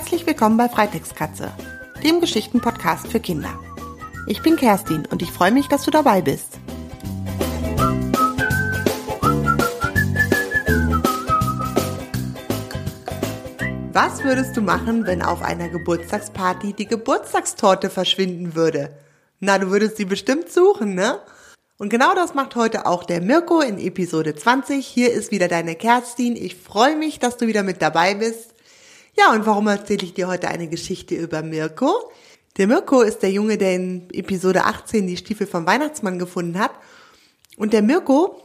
Herzlich willkommen bei Freitextkatze, dem Geschichtenpodcast für Kinder. Ich bin Kerstin und ich freue mich, dass du dabei bist. Was würdest du machen, wenn auf einer Geburtstagsparty die Geburtstagstorte verschwinden würde? Na, du würdest sie bestimmt suchen, ne? Und genau das macht heute auch der Mirko in Episode 20. Hier ist wieder deine Kerstin. Ich freue mich, dass du wieder mit dabei bist. Ja, und warum erzähle ich dir heute eine Geschichte über Mirko? Der Mirko ist der Junge, der in Episode 18 die Stiefel vom Weihnachtsmann gefunden hat. Und der Mirko,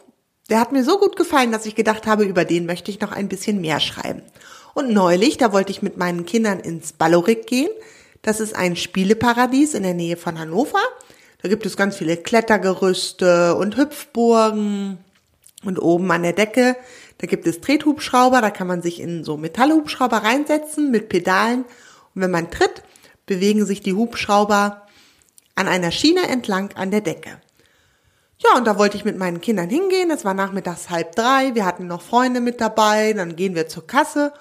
der hat mir so gut gefallen, dass ich gedacht habe, über den möchte ich noch ein bisschen mehr schreiben. Und neulich, da wollte ich mit meinen Kindern ins Ballorik gehen. Das ist ein Spieleparadies in der Nähe von Hannover. Da gibt es ganz viele Klettergerüste und Hüpfburgen. Und oben an der Decke, da gibt es Trethubschrauber, da kann man sich in so Metallhubschrauber reinsetzen mit Pedalen. Und wenn man tritt, bewegen sich die Hubschrauber an einer Schiene entlang an der Decke. Ja, und da wollte ich mit meinen Kindern hingehen. Es war nachmittags halb drei. Wir hatten noch Freunde mit dabei. Dann gehen wir zur Kasse.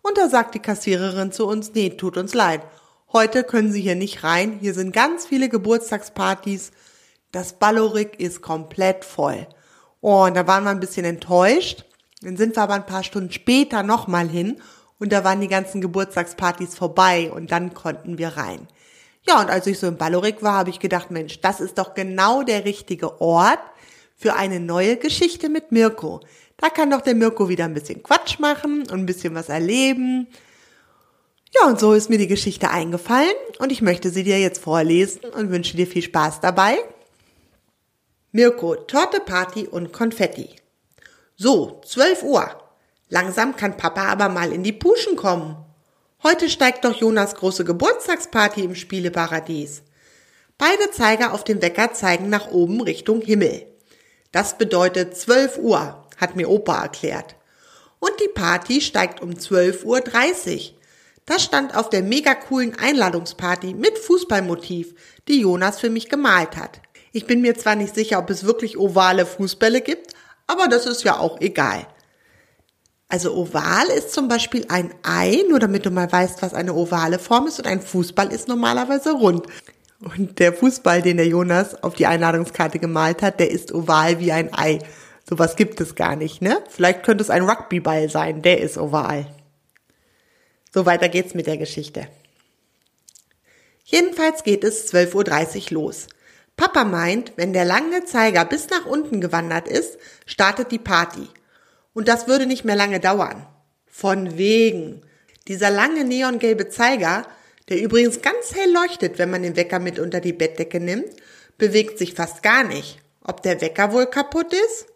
Und da sagt die Kassiererin zu uns, nee, tut uns leid. Heute können Sie hier nicht rein. Hier sind ganz viele Geburtstagspartys. Das Ballorik ist komplett voll. Oh, und da waren wir ein bisschen enttäuscht. Dann sind wir aber ein paar Stunden später nochmal hin und da waren die ganzen Geburtstagspartys vorbei und dann konnten wir rein. Ja, und als ich so im Ballorik war, habe ich gedacht, Mensch, das ist doch genau der richtige Ort für eine neue Geschichte mit Mirko. Da kann doch der Mirko wieder ein bisschen Quatsch machen und ein bisschen was erleben. Ja, und so ist mir die Geschichte eingefallen und ich möchte sie dir jetzt vorlesen und wünsche dir viel Spaß dabei. Mirko, Torte, Party und Konfetti. So, 12 Uhr. Langsam kann Papa aber mal in die Puschen kommen. Heute steigt doch Jonas große Geburtstagsparty im Spieleparadies. Beide Zeiger auf dem Wecker zeigen nach oben Richtung Himmel. Das bedeutet 12 Uhr, hat mir Opa erklärt. Und die Party steigt um 12.30 Uhr. Das stand auf der mega coolen Einladungsparty mit Fußballmotiv, die Jonas für mich gemalt hat. Ich bin mir zwar nicht sicher, ob es wirklich ovale Fußbälle gibt, aber das ist ja auch egal. Also oval ist zum Beispiel ein Ei, nur damit du mal weißt, was eine ovale Form ist, und ein Fußball ist normalerweise rund. Und der Fußball, den der Jonas auf die Einladungskarte gemalt hat, der ist oval wie ein Ei. Sowas gibt es gar nicht, ne? Vielleicht könnte es ein Rugbyball sein, der ist oval. So weiter geht's mit der Geschichte. Jedenfalls geht es 12.30 Uhr los. Papa meint, wenn der lange Zeiger bis nach unten gewandert ist, startet die Party. Und das würde nicht mehr lange dauern. Von wegen. Dieser lange neongelbe Zeiger, der übrigens ganz hell leuchtet, wenn man den Wecker mit unter die Bettdecke nimmt, bewegt sich fast gar nicht. Ob der Wecker wohl kaputt ist?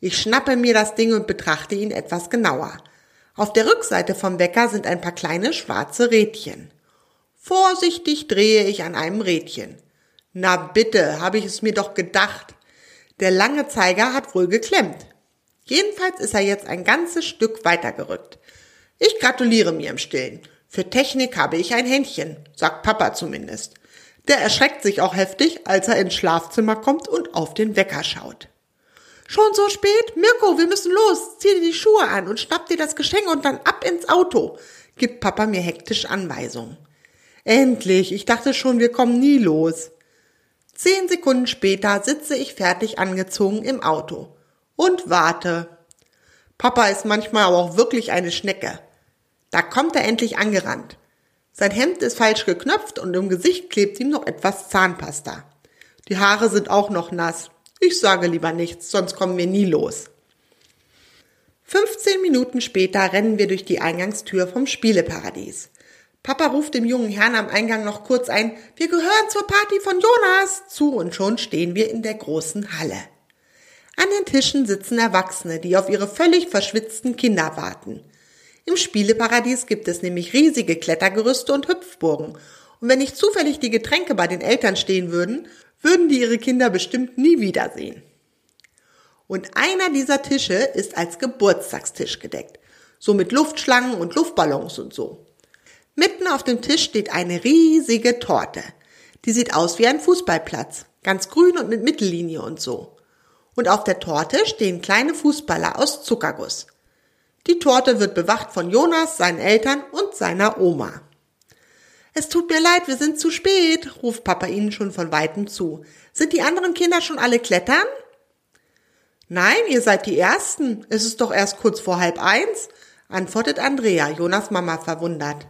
Ich schnappe mir das Ding und betrachte ihn etwas genauer. Auf der Rückseite vom Wecker sind ein paar kleine schwarze Rädchen. Vorsichtig drehe ich an einem Rädchen. Na bitte, habe ich es mir doch gedacht. Der lange Zeiger hat wohl geklemmt. Jedenfalls ist er jetzt ein ganzes Stück weitergerückt. Ich gratuliere mir im Stillen. Für Technik habe ich ein Händchen, sagt Papa zumindest. Der erschreckt sich auch heftig, als er ins Schlafzimmer kommt und auf den Wecker schaut. Schon so spät? Mirko, wir müssen los. Zieh dir die Schuhe an und schnapp dir das Geschenk und dann ab ins Auto, gibt Papa mir hektisch Anweisungen. Endlich, ich dachte schon, wir kommen nie los. Zehn Sekunden später sitze ich fertig angezogen im Auto und warte. Papa ist manchmal aber auch wirklich eine Schnecke. Da kommt er endlich angerannt. Sein Hemd ist falsch geknöpft und im Gesicht klebt ihm noch etwas Zahnpasta. Die Haare sind auch noch nass. Ich sage lieber nichts, sonst kommen wir nie los. 15 Minuten später rennen wir durch die Eingangstür vom Spieleparadies. Papa ruft dem jungen Herrn am Eingang noch kurz ein, wir gehören zur Party von Jonas zu und schon stehen wir in der großen Halle. An den Tischen sitzen Erwachsene, die auf ihre völlig verschwitzten Kinder warten. Im Spieleparadies gibt es nämlich riesige Klettergerüste und Hüpfburgen. Und wenn nicht zufällig die Getränke bei den Eltern stehen würden, würden die ihre Kinder bestimmt nie wiedersehen. Und einer dieser Tische ist als Geburtstagstisch gedeckt. So mit Luftschlangen und Luftballons und so. Mitten auf dem Tisch steht eine riesige Torte. Die sieht aus wie ein Fußballplatz. Ganz grün und mit Mittellinie und so. Und auf der Torte stehen kleine Fußballer aus Zuckerguss. Die Torte wird bewacht von Jonas, seinen Eltern und seiner Oma. Es tut mir leid, wir sind zu spät, ruft Papa ihnen schon von weitem zu. Sind die anderen Kinder schon alle klettern? Nein, ihr seid die Ersten. Es ist doch erst kurz vor halb eins, antwortet Andrea, Jonas Mama verwundert.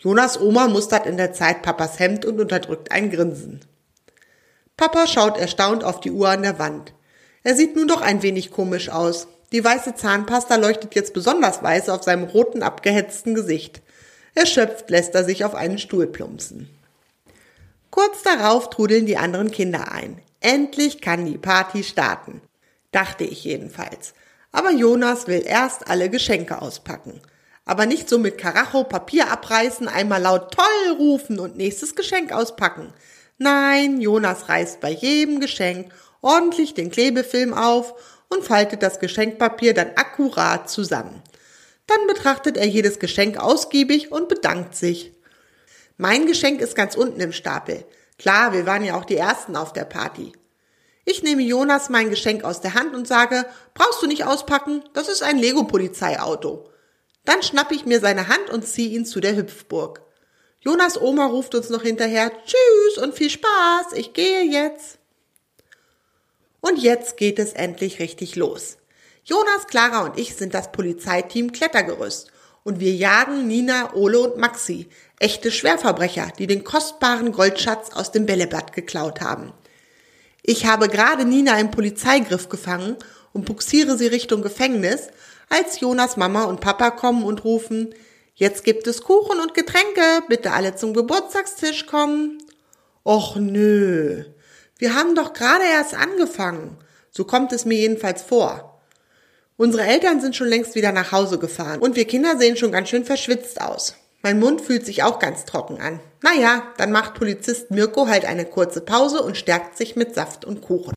Jonas Oma mustert in der Zeit Papas Hemd und unterdrückt ein Grinsen. Papa schaut erstaunt auf die Uhr an der Wand. Er sieht nun doch ein wenig komisch aus. Die weiße Zahnpasta leuchtet jetzt besonders weiß auf seinem roten, abgehetzten Gesicht. Erschöpft lässt er sich auf einen Stuhl plumpsen. Kurz darauf trudeln die anderen Kinder ein. Endlich kann die Party starten. Dachte ich jedenfalls. Aber Jonas will erst alle Geschenke auspacken. Aber nicht so mit Karacho Papier abreißen, einmal laut toll rufen und nächstes Geschenk auspacken. Nein, Jonas reißt bei jedem Geschenk ordentlich den Klebefilm auf und faltet das Geschenkpapier dann akkurat zusammen. Dann betrachtet er jedes Geschenk ausgiebig und bedankt sich. Mein Geschenk ist ganz unten im Stapel. Klar, wir waren ja auch die Ersten auf der Party. Ich nehme Jonas mein Geschenk aus der Hand und sage, brauchst du nicht auspacken, das ist ein Lego-Polizeiauto. Dann schnappe ich mir seine Hand und ziehe ihn zu der Hüpfburg. Jonas Oma ruft uns noch hinterher, tschüss und viel Spaß, ich gehe jetzt. Und jetzt geht es endlich richtig los. Jonas, Clara und ich sind das Polizeiteam Klettergerüst und wir jagen Nina, Ole und Maxi, echte Schwerverbrecher, die den kostbaren Goldschatz aus dem Bällebad geklaut haben. Ich habe gerade Nina im Polizeigriff gefangen und buxiere sie Richtung Gefängnis, als Jonas Mama und Papa kommen und rufen, Jetzt gibt es Kuchen und Getränke, bitte alle zum Geburtstagstisch kommen. Och nö, wir haben doch gerade erst angefangen. So kommt es mir jedenfalls vor. Unsere Eltern sind schon längst wieder nach Hause gefahren und wir Kinder sehen schon ganz schön verschwitzt aus. Mein Mund fühlt sich auch ganz trocken an. Naja, dann macht Polizist Mirko halt eine kurze Pause und stärkt sich mit Saft und Kuchen.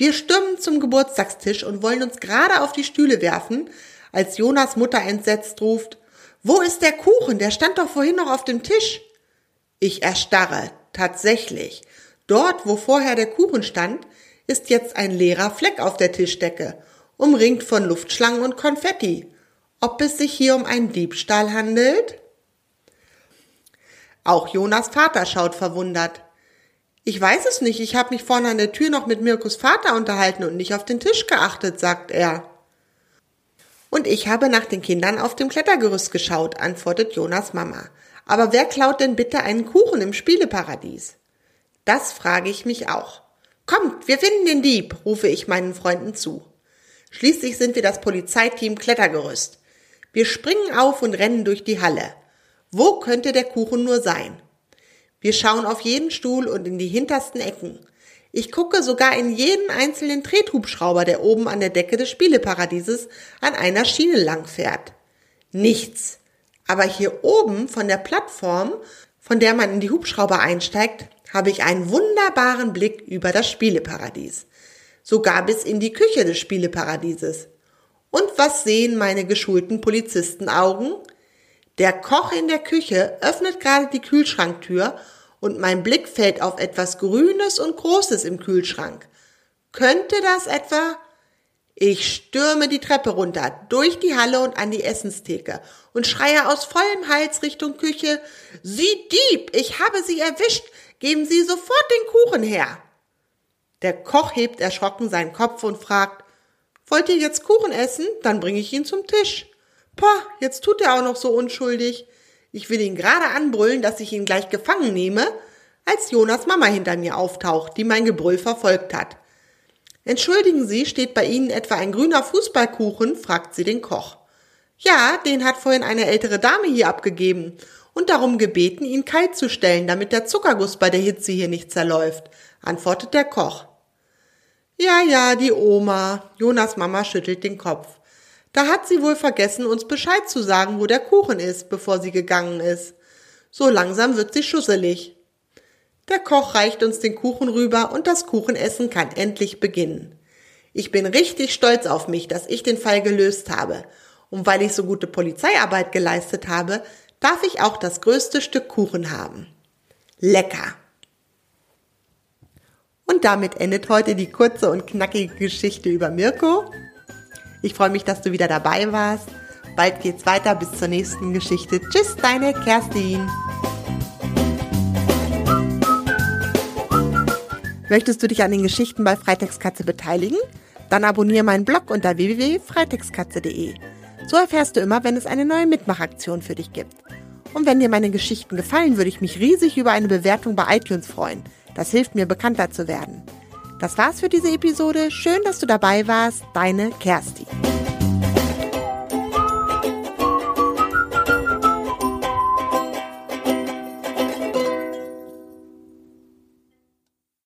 Wir stürmen zum Geburtstagstisch und wollen uns gerade auf die Stühle werfen, als Jonas Mutter entsetzt ruft, wo ist der Kuchen? Der stand doch vorhin noch auf dem Tisch. Ich erstarre. Tatsächlich. Dort, wo vorher der Kuchen stand, ist jetzt ein leerer Fleck auf der Tischdecke, umringt von Luftschlangen und Konfetti. Ob es sich hier um einen Diebstahl handelt? Auch Jonas Vater schaut verwundert. Ich weiß es nicht, ich habe mich vorne an der Tür noch mit Mirkus Vater unterhalten und nicht auf den Tisch geachtet, sagt er. Und ich habe nach den Kindern auf dem Klettergerüst geschaut, antwortet Jonas Mama. Aber wer klaut denn bitte einen Kuchen im Spieleparadies? Das frage ich mich auch. Kommt, wir finden den Dieb, rufe ich meinen Freunden zu. Schließlich sind wir das Polizeiteam Klettergerüst. Wir springen auf und rennen durch die Halle. Wo könnte der Kuchen nur sein? Wir schauen auf jeden Stuhl und in die hintersten Ecken. Ich gucke sogar in jeden einzelnen Drehhubschrauber, der oben an der Decke des Spieleparadieses an einer Schiene lang fährt. Nichts. Aber hier oben von der Plattform, von der man in die Hubschrauber einsteigt, habe ich einen wunderbaren Blick über das Spieleparadies. Sogar bis in die Küche des Spieleparadieses. Und was sehen meine geschulten Polizistenaugen? Der Koch in der Küche öffnet gerade die Kühlschranktür und mein Blick fällt auf etwas Grünes und Großes im Kühlschrank. Könnte das etwa? Ich stürme die Treppe runter, durch die Halle und an die Essenstheke und schreie aus vollem Hals Richtung Küche, Sie Dieb, ich habe Sie erwischt, geben Sie sofort den Kuchen her. Der Koch hebt erschrocken seinen Kopf und fragt, Wollt ihr jetzt Kuchen essen? Dann bringe ich ihn zum Tisch. Pah, jetzt tut er auch noch so unschuldig. Ich will ihn gerade anbrüllen, dass ich ihn gleich gefangen nehme, als Jonas Mama hinter mir auftaucht, die mein Gebrüll verfolgt hat. Entschuldigen Sie, steht bei Ihnen etwa ein grüner Fußballkuchen? fragt sie den Koch. Ja, den hat vorhin eine ältere Dame hier abgegeben und darum gebeten, ihn kalt zu stellen, damit der Zuckerguss bei der Hitze hier nicht zerläuft, antwortet der Koch. Ja, ja, die Oma. Jonas Mama schüttelt den Kopf. Da hat sie wohl vergessen, uns Bescheid zu sagen, wo der Kuchen ist, bevor sie gegangen ist. So langsam wird sie schusselig. Der Koch reicht uns den Kuchen rüber und das Kuchenessen kann endlich beginnen. Ich bin richtig stolz auf mich, dass ich den Fall gelöst habe. Und weil ich so gute Polizeiarbeit geleistet habe, darf ich auch das größte Stück Kuchen haben. Lecker! Und damit endet heute die kurze und knackige Geschichte über Mirko. Ich freue mich, dass du wieder dabei warst. Bald geht's weiter bis zur nächsten Geschichte. Tschüss, deine Kerstin. Möchtest du dich an den Geschichten bei Freitagskatze beteiligen? Dann abonniere meinen Blog unter www.freitagskatze.de. So erfährst du immer, wenn es eine neue Mitmachaktion für dich gibt. Und wenn dir meine Geschichten gefallen, würde ich mich riesig über eine Bewertung bei iTunes freuen. Das hilft mir, bekannter zu werden. Das war's für diese Episode. Schön, dass du dabei warst. Deine Kerstin.